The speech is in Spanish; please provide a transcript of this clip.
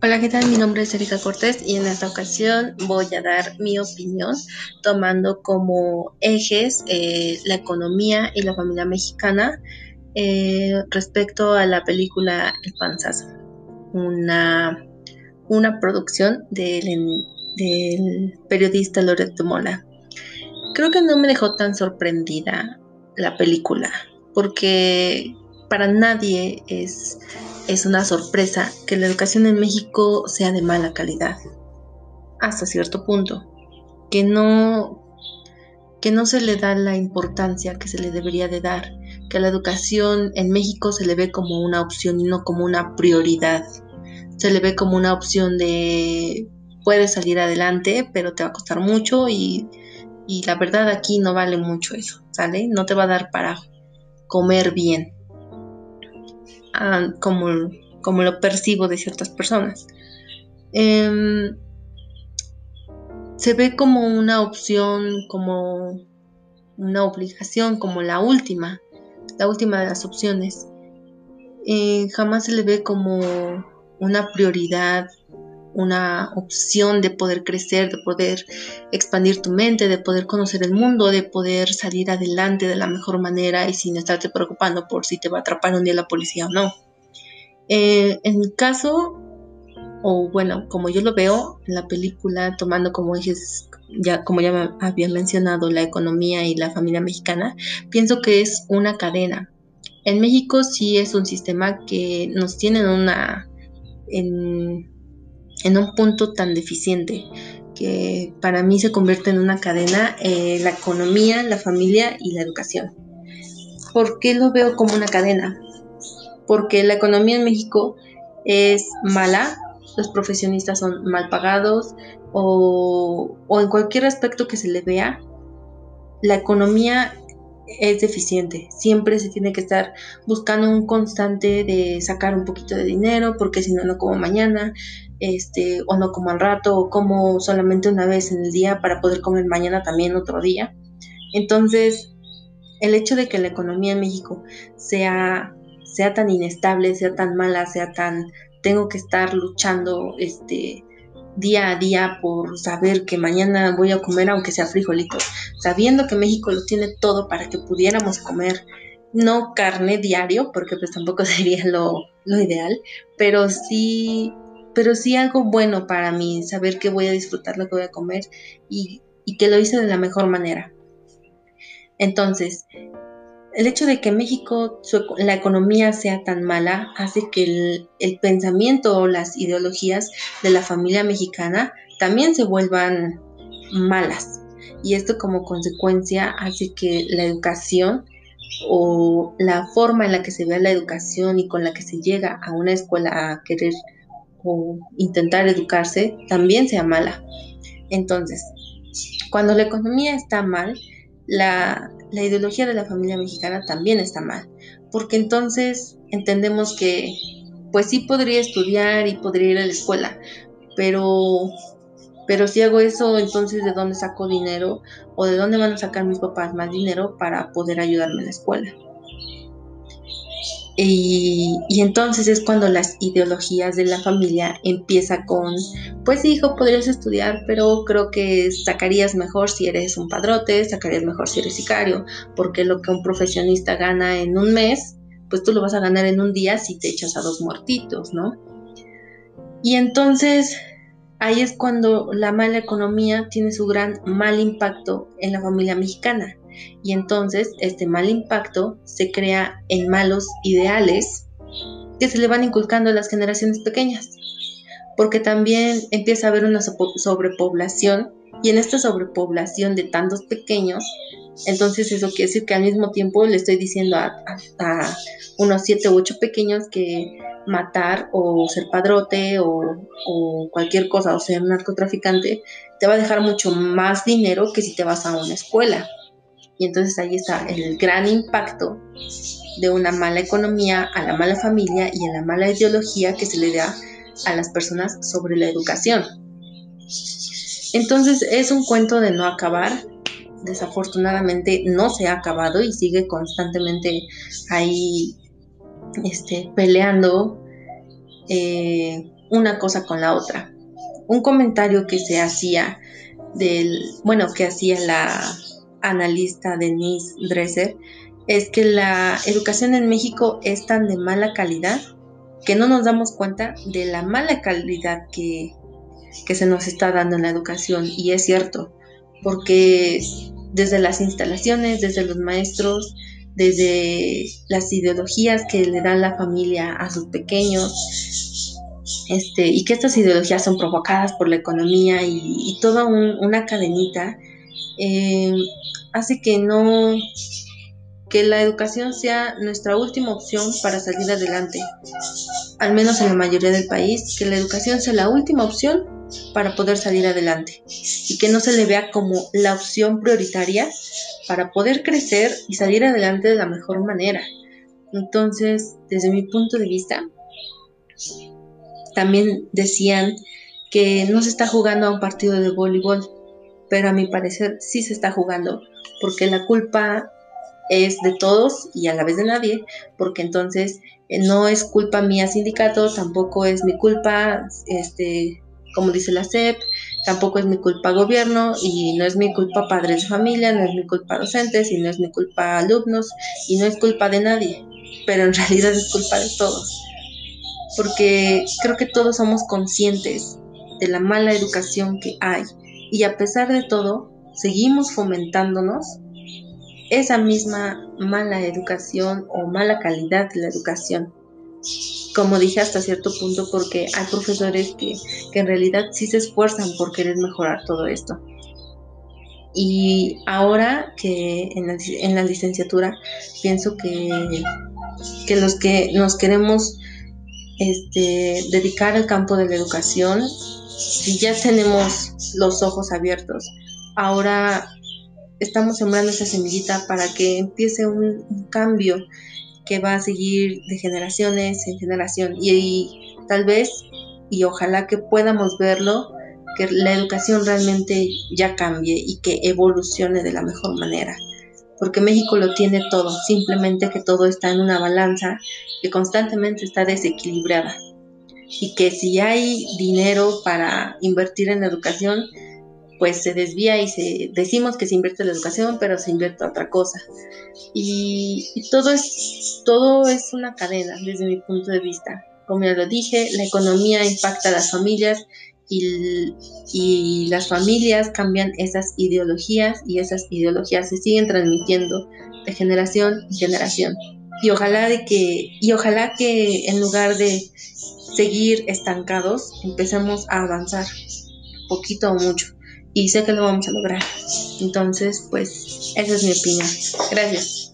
Hola, ¿qué tal? Mi nombre es Erika Cortés y en esta ocasión voy a dar mi opinión tomando como ejes eh, la economía y la familia mexicana eh, respecto a la película El Panzazo, una, una producción del, del periodista Loreto Mola. Creo que no me dejó tan sorprendida la película porque para nadie es es una sorpresa que la educación en México sea de mala calidad, hasta cierto punto, que no, que no se le da la importancia que se le debería de dar, que la educación en México se le ve como una opción y no como una prioridad, se le ve como una opción de puedes salir adelante, pero te va a costar mucho y, y la verdad aquí no vale mucho eso, ¿sale? No te va a dar para comer bien como, como, lo percibo de ciertas personas. Em, se ve como una opción, como una obligación, como la última, la última de las opciones. Eh, jamás se le ve como una prioridad, una opción de poder crecer, de poder expandir tu mente, de poder conocer el mundo, de poder salir adelante de la mejor manera y sin estarte preocupando por si te va a atrapar un día la policía o no. Eh, en mi caso, o bueno, como yo lo veo en la película, tomando como ejes, ya, como ya había mencionado, la economía y la familia mexicana, pienso que es una cadena. En México sí es un sistema que nos tiene en una en, en un punto tan deficiente que para mí se convierte en una cadena eh, la economía, la familia y la educación. ¿Por qué lo veo como una cadena? Porque la economía en México es mala, los profesionistas son mal pagados o, o en cualquier aspecto que se le vea, la economía es deficiente. Siempre se tiene que estar buscando un constante de sacar un poquito de dinero, porque si no, no como mañana, este, o no como al rato, o como solamente una vez en el día para poder comer mañana también otro día. Entonces, el hecho de que la economía en México sea, sea tan inestable, sea tan mala, sea tan tengo que estar luchando este día a día por saber que mañana voy a comer aunque sea frijolitos, sabiendo que México lo tiene todo para que pudiéramos comer no carne diario, porque pues tampoco sería lo, lo ideal, pero sí, pero sí algo bueno para mí, saber que voy a disfrutar lo que voy a comer y, que lo hice de la mejor manera. Entonces, el hecho de que México, la economía sea tan mala, hace que el, pensamiento o las ideologías de la familia mexicana también se vuelvan malas. Y esto como consecuencia hace que la educación o la forma en la que se ve la educación y con la que se llega a una escuela a querer o intentar educarse también sea mala. Entonces, cuando la economía está mal, la, ideología de la familia mexicana también está mal, porque entonces entendemos que pues sí podría estudiar y podría ir a la escuela, pero pero si hago eso, entonces ¿de dónde saco dinero o de dónde van a sacar mis papás más dinero para poder ayudarme en la escuela? Y, entonces es cuando las ideologías de la familia empieza con, pues hijo, podrías estudiar, pero creo que sacarías mejor si eres un padrote, sacarías mejor si eres sicario, porque lo que un profesionista gana en un mes, pues tú lo vas a ganar en un día si te echas a dos muertitos, ¿no? Y entonces ahí es cuando la mala economía tiene su gran mal impacto en la familia mexicana y entonces este mal impacto se crea en malos ideales que se le van inculcando a las generaciones pequeñas, porque también empieza a haber una sobrepoblación y en esta sobrepoblación de tantos pequeños, entonces eso quiere decir que al mismo tiempo le estoy diciendo a, unos siete u ocho pequeños que matar o ser padrote o, cualquier cosa o ser narcotraficante te va a dejar mucho más dinero que si te vas a una escuela. Y entonces ahí está el gran impacto de una mala economía a la mala familia y a la mala ideología que se le da a las personas sobre la educación. Entonces es un cuento de no acabar. Desafortunadamente no se ha acabado y sigue constantemente ahí este, peleando eh, una cosa con la otra. Un comentario que se hacía del, bueno, que hacía la analista Denise Dresser es que la educación en México es tan de mala calidad que no nos damos cuenta de la mala calidad que, que se nos está dando en la educación. Y es cierto, porque desde las instalaciones, desde los maestros, desde las ideologías que le dan la familia a sus pequeños, este, y que estas ideologías son provocadas por la economía y, toda una cadenita, eh, hace que no, que la educación sea nuestra última opción para salir adelante, al menos en la mayoría del país, que la educación sea la última opción para poder salir adelante y que no se le vea como la opción prioritaria para poder crecer y salir adelante de la mejor manera. Entonces, desde mi punto de vista, también decían que no se está jugando a un partido de voleibol, pero a mi parecer sí se está jugando, porque la culpa es de todos y a la vez de nadie, porque entonces eh, no es culpa mía sindicato, tampoco es mi culpa, este, como dice la SEP, tampoco es mi culpa gobierno y no es mi culpa padres de familia, no es mi culpa docentes y no es mi culpa alumnos y no es culpa de nadie, pero en realidad es culpa de todos, porque creo que todos somos conscientes de la mala educación que hay y a pesar de todo seguimos fomentándonos esa misma mala educación o mala calidad de la educación. Como dije hasta cierto punto porque hay profesores que, en realidad sí se esfuerzan por querer mejorar todo esto. Y ahora que en la, en la licenciatura pienso que, que, los que nos queremos este, dedicar al campo de la educación, si ya tenemos los ojos abiertos, ahora estamos sembrando esa semillita para que empiece un, cambio que va a seguir de generaciones en generación. Y, tal vez y ojalá que podamos verlo que la educación realmente ya cambie y que evolucione de la mejor manera. Porque México lo tiene todo simplemente que todo está en una balanza que constantemente está desequilibrada y que si hay dinero para invertir en educación pues se desvía y se decimos que se invierte en la educación, pero se invierte otra cosa. Y, todo es todo es una cadena desde mi punto de vista. Como ya lo dije, la economía impacta a las familias y, y las familias cambian esas ideologías y esas ideologías se siguen transmitiendo de generación en generación. Y ojalá de que y ojalá que en lugar de seguir estancados empecemos a avanzar poquito o mucho y sé que lo vamos a lograr. Entonces, pues esa es mi opinión. Gracias.